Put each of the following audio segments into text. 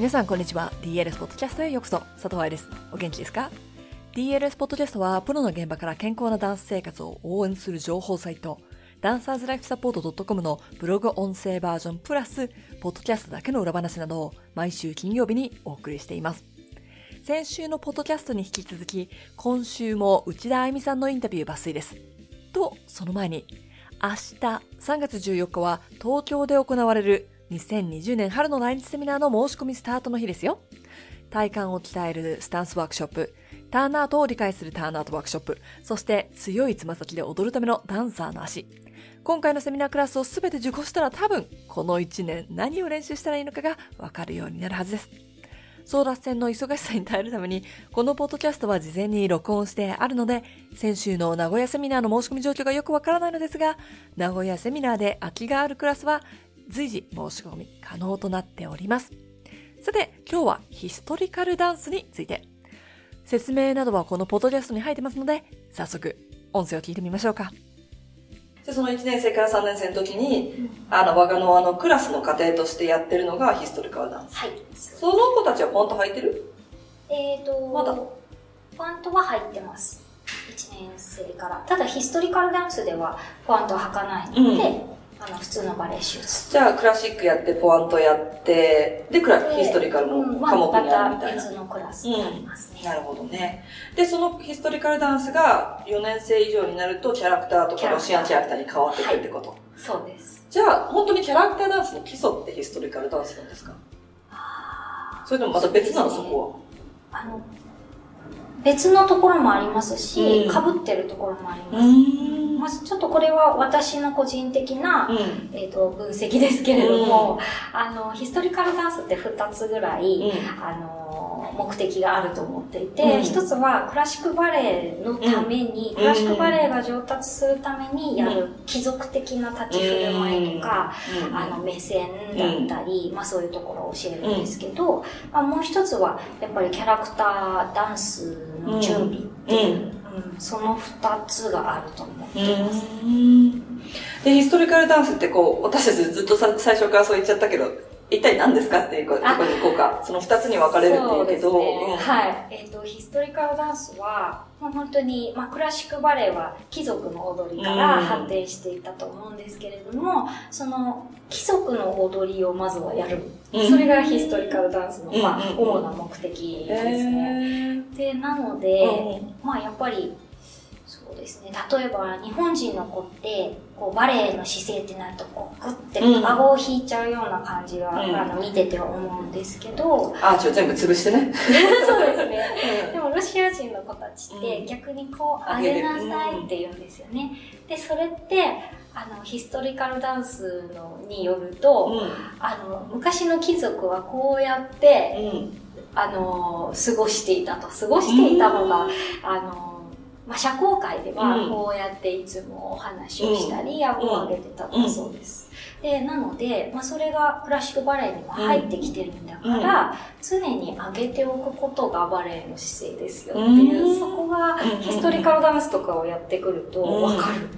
皆さんこんにちは。DLS ポッドキャストへようこそ。佐藤愛です。お元気ですか？DLS ポッドキャストはプロの現場から健康なダンス生活を応援する情報サイトダンサーズライフサポート .com のブログ音声バージョンプラスポッドキャストだけの裏話などを毎週金曜日にお送りしています。先週のポッドキャストに引き続き今週も内田愛美さんのインタビュー抜粋です。とその前に明日3月14日は東京で行われる2020年春の来日セミナーの申し込みスタートの日ですよ。体幹を鍛えるスタンスワークショップ、ターンアートを理解するターンアートワークショップ、そして強いつま先で踊るためのダンサーの足。今回のセミナークラスをすべて受講したら多分、この1年何を練習したらいいのかがわかるようになるはずです。争奪戦の忙しさに耐えるために、このポッドキャストは事前に録音してあるので、先週の名古屋セミナーの申し込み状況がよくわからないのですが、名古屋セミナーで空きがあるクラスは随時申し込み可能となっております。さて、今日はヒストリカルダンスについて。説明などはこのポッドキャストに入ってますので、早速、音声を聞いてみましょうか。で、その1年生から3年生の時に、うん、あの、我がのあの、クラスの家庭としてやってるのがヒストリカルダンス。はい。その子たちはポント履いてる？えーと、まだ？ポントは入ってます。1年生から。ただ、ヒストリカルダンスではポントは履かないので、うんあの普通のバレエシューズ。じゃあクラシックやってポワントやってでクラヒストリカルの科目にあるみたいな。別のクラスになりますね、うん、なるほどね。でそのヒストリカルダンスが4年生以上になるとキャラクターとかロシアンキャラクターに変わってくるってこと、はい、そうです。じゃあ本当にキャラクターダンスの基礎ってヒストリカルダンスなんですか？それともまた別なのそ,、こは？あの別のところもありますし、か、ぶ、ってるところもあります。まずちょっとこれは私の個人的な、うん、えと、分析ですけれども、うん、あの、ヒストリカルダンスって2つぐらい、うん、あの、目的があると思っていて、一つはクラシックバレエのために、クラシックバレエが上達するためにやる貴族的な立ち振る舞いとか、あの、目線だったり、まあそういうところを教えるんですけど、まあ、もう一つは、やっぱりキャラクターダンスの準備っていう、その二つがあると思ってます。で、ヒストリカルダンスってこう、私たちずっとさ最初からそう言っちゃったけど、一体何ですかっていうところに行こうか。その二つに分かれるっていうけど。ねうん、はい。えっ、ー、と、ヒストリカルダンスは、まあ、本当に、まあ、クラシックバレエは貴族の踊りから発展していったと思うんですけれども、うん、その貴族の踊りをまずはやる。うん、それがヒストリカルダンスの、まあ、主な目的ですね。で、なので、まあ、やっぱり、そうですね。例えば、日本人の子って、こう、バレエの姿勢ってなると、こう、グッて、顎を引いちゃうような感じが、うん、あの、見てて思うんですけど。あ、ちょ、全部潰してね。そうですね。でも、ロシア人の子たちって、逆にこう、上げなさいって言うんですよね。で、それって、あの、ヒストリカルダンスのによると、うん、あの、昔の貴族はこうやって、うん、あの、過ごしていたと。過ごしていたのが、あの、まあ、社交界ではこうやっていつもお話をしたり、顎を上げてたんだそうです。で、なので、まあ、それがクラシックバレエにも入ってきてるんだから、常に上げておくことがバレエの姿勢ですよっていう、そこがヒストリカルダンスとかをやってくるとわかる。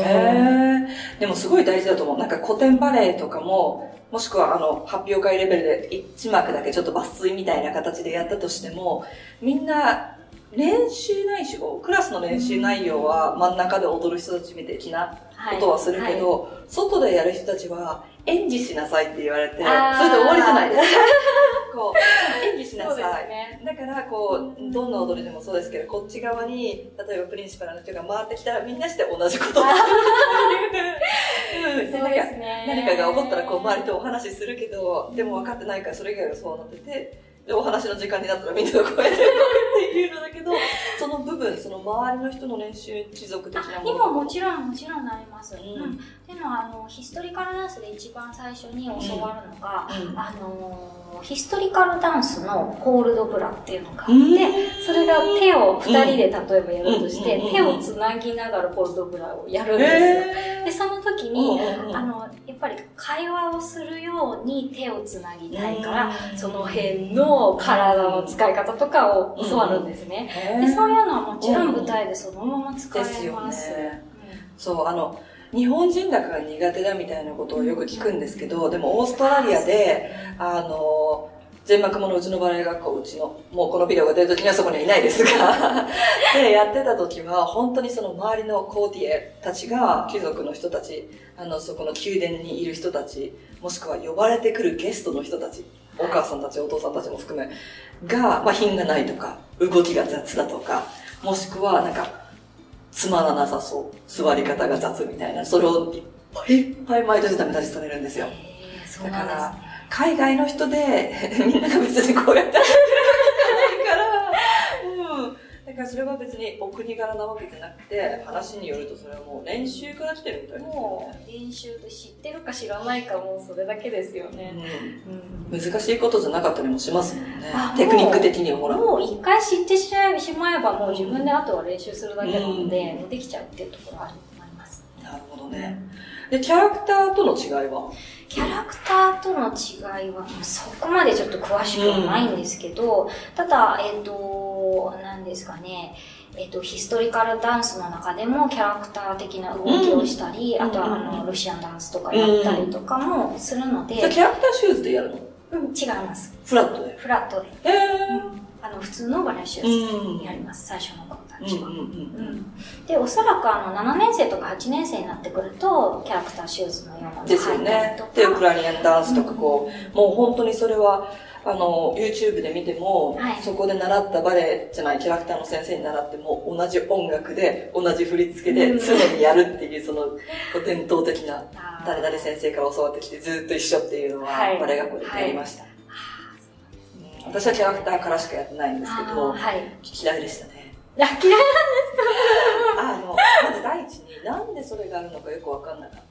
へ、えでもすごい大事だと思う。なんか古典バレエとかも、もしくはあの、発表会レベルで1幕だけちょっと抜粋みたいな形でやったとしても、みんな練習内容、クラスの練習内容は真ん中で踊る人たちみたいなことはするけど、はい。はい、外でやる人たちは演技しなさいって言われて、それで終わりじゃないです。か。こう、演技しなさい。ね、だから、こう、どんな踊りでもそうですけど、こっち側に、例えばプリンシパルの人が回ってきたら、みんなして同じこと。を するっていう。何か、何かが起こったら、こう、周りとお話しするけど、でも分かってないから、それ以外はそうなってて、で、お話の時間になったらみんながこうやってっていうのだけど、その部分、その周りの人の練習、貴族的なもの。今もちろん、もちろんなります。うん。うん、っていうのは、あの、ヒストリカルダンスで一番最初に教わるのが、うん、あのヒストリカルダンスのコールドブラっていうのがあって、それが手を二人で例えばやるとして、手をつなぎながらコールドブラをやるんですよ。で、その時に、あの、やっぱり会話をするように手をつなぎたいから、その辺の体の使い方とかを教わるんですね。で、そういうのはもちろん舞台でそのまま使えます。そう、あの、日本人だから苦手だみたいなことをよく聞くんですけど、でもオーストラリアで、あの、全幕ものうちのバレエ学校、うちの、もうこのビデオが出る時にはそこにはいないですが、で、やってた時は、本当にその周りのコーティエたちが、貴族の人たち、あの、そこの宮殿にいる人たち、もしくは呼ばれてくるゲストの人たち、お母さんたち、お父さんたちも含め、が、まあ、品がないとか、動きが雑だとか、もしくは、なんか、つまらなさそう、座り方が雑みたいな、それをいっぱいいっぱい毎年ダメ出しされるんですよ。だから、海外の人で、みんなが別にこうやってやってるから、うん。だからそれは別にお国柄なわけじゃなくて、話によるとそれはもう練習から来てるみたいな。もう練習で知ってるか知らないかもうそれだけですよね。うん。うん、難しいことじゃなかったりもしますもんね。テクニック的にはほら。もう一回知ってしまえばもう自分であとは練習するだけなので、うん、できちゃうっていうところはあると思います。なるほどね。で、キャラクターとの違いは？キャラクターとの違いは、そこまでちょっと詳しくはないんですけど、うん、ただ、えっ、ー、と、何ですかね、えっ、ー、と、ヒストリカルダンスの中でもキャラクター的な動きをしたり、うん、あとは、あの、ロシアンダンスとかやったりとかもするので。キャラクターシューズでやるの？うん、違います。フラットで？フラットで。へー。あの、普通のバレエシューズでやります、最初の頃たちは。で、おそらくあの、7年生とか8年生になってくると、キャラクターシューズのようなのがですよね。で、ウクライナンダンスとかこう、もう本当にそれは、あの、YouTube で見ても、はい、そこで習ったバレエじゃないキャラクターの先生に習っても、同じ音楽で、同じ振り付けで、常にやるっていう、その、伝統的な、誰々先生から教わってきて、ずっと一緒っていうのは、バレエ学校でやりました。はい。私はキャラクターからしかやってないんですけど、はい、嫌いでしたね。嫌いなんですか？あの、まず第一になんでそれがあるのかよくわかんなかった。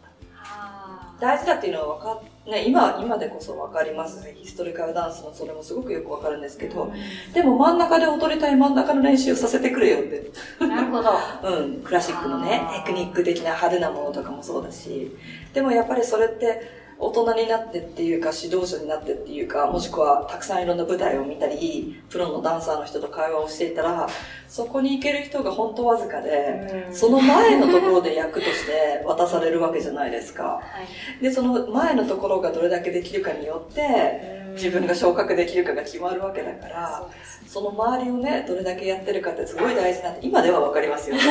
大事だっていうのはわかね、今、今でこそわかりますね。ヒストリカルダンスのそれもすごくよくわかるんですけど、でも真ん中で踊りたい真ん中の練習させてくれよって。なるほど。うん、クラシックのね、テクニック的な派手なものとかもそうだし、でもやっぱりそれって、大人になってっていうか、指導者になってっていうか、もしくはたくさんいろんな舞台を見たり、プロのダンサーの人と会話をしていたら、そこに行ける人が本当わずかで、その前のところで役として渡されるわけじゃないですか。はい、で、その前のところがどれだけできるかによって、自分が昇格できるかが決まるわけだから、その周りをね、どれだけやってるかってすごい大事なんで、今ではわかりますよ。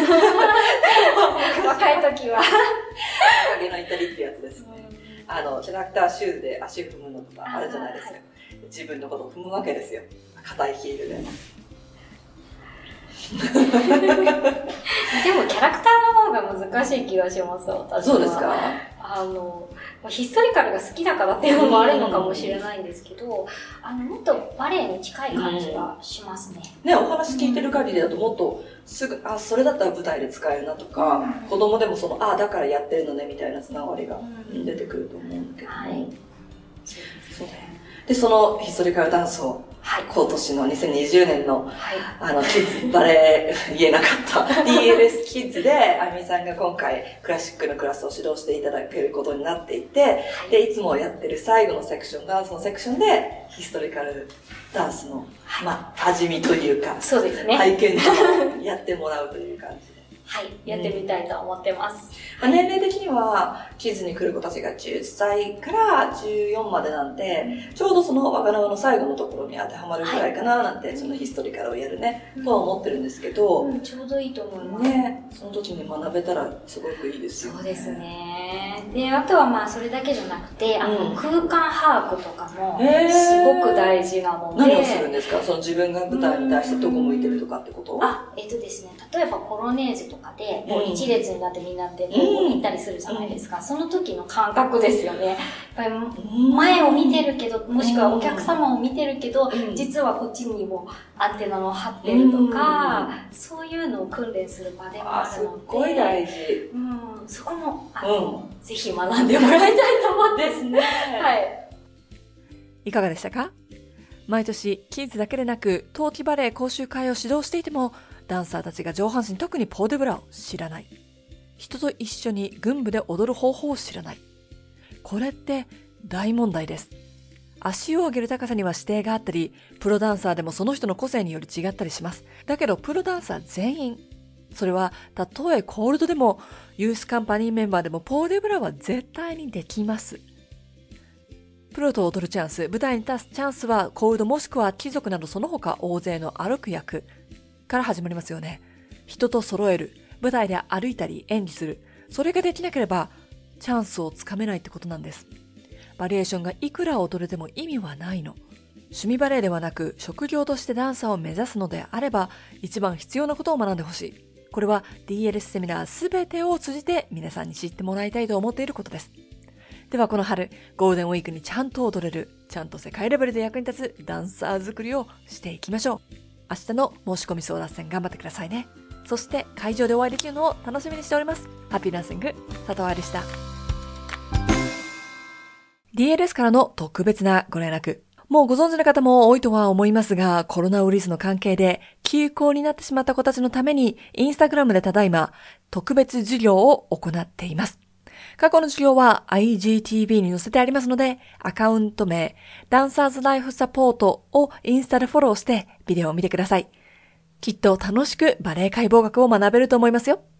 若い時は。若気の至りってやつですね。あの、キャラクターシューズで足踏むのとかあるじゃないですか。自分のことを踏むわけですよ。硬いヒールで。でもキャラクターの方が難しい気がします、私は。そうですか？あの、ヒストリカルが好きだからっていうのもあるのかもしれないんですけど、あの、もっとバレエに近い感じがしますね。ね、お話聞いてる限りだともっとすぐ、あ、それだったら舞台で使えるなとか、子供でもその、あ、だからやってるのねみたいなつながりが出てくると思うんだけど、はい。そうだよで、そのヒストリカルダンスをはい、今年の2020年の、はい、あの、キッズ、バレエ 言えなかった DLS キッズで、あみさんが今回クラシックのクラスを指導していただけることになっていて、で、いつもやってる最後のセクション、ダンスのセクションで、ヒストリカルダンスの、まあ、味見というか、そうですね。体験をやってもらうという感じで。はい、やってみたいと思ってます。まあ、年齢的には、キッズに来る子たちが10歳から14までなんで、ちょうどその若縄の最後のところに当てはまるぐらいかななんて、そのヒストリカルをやるね、とは思ってるんですけど、うん、ちょうどいいと思います。ね、その時に学べたらすごくいいですよね。そうですね。で、あとはまあそれだけじゃなくて、あの、空間把握とかも、すごく大事なので。何をするんですか？その自分が舞台に対してどこ向いてるとかってこと？あ、えっとですね、例えばコロネーゼとかで、もう一列になってみんなでこう行ったりするじゃないですか。その時の感覚ですよね。やっぱり前を見てるけど、もしくはお客様を見てるけど、実はこっちにもアンテナの張ってるとか、そういうのを訓練する場でもあるので。すごい大事。うん、そこも、あの、ぜひ学んでもらいたいと思って。ですね。はい。いかがでしたか？毎年、キッズだけでなく、冬季バレエ講習会を指導していても、ダンサーたちが上半身、特にポーデブラを知らない。人と一緒に軍部で踊る方法を知らない。これって大問題です。足を上げる高さには指定があったり、プロダンサーでもその人の個性により違ったりします。だけど、プロダンサー全員、それは、たとえコールドでも、ユースカンパニーメンバーでも、ポーデブラは絶対にできます。プロと踊るチャンス、舞台に立つチャンスは、コールドもしくは貴族などその他大勢の歩く役から始まりますよね。人と揃える、舞台で歩いたり演技する。それができなければ、チャンスをつかめないってことなんです。バリエーションがいくら踊れても意味はないの。趣味バレエではなく、職業としてダンサーを目指すのであれば、一番必要なことを学んでほしい。これは DLS セミナーすべてを通じて皆さんに知ってもらいたいと思っていることです。ではこの春、ゴールデンウィークにちゃんと踊れる、ちゃんと世界レベルで役に立つダンサー作りをしていきましょう。明日の申し込み争奪戦頑張ってくださいね。そして会場でお会いできるのを楽しみにしております。ハッピーダンシング、佐藤愛でした。DLS からの特別なご連絡。もうご存知の方も多いとは思いますが、コロナウイルスの関係で休校になってしまった子たちのために、インスタグラムでただいま特別授業を行っています。過去の授業は IGTV に載せてありますので、アカウント名、ダンサーズライフサポートをインスタでフォローしてビデオを見てください。きっと楽しくバレエ解剖学を学べると思いますよ。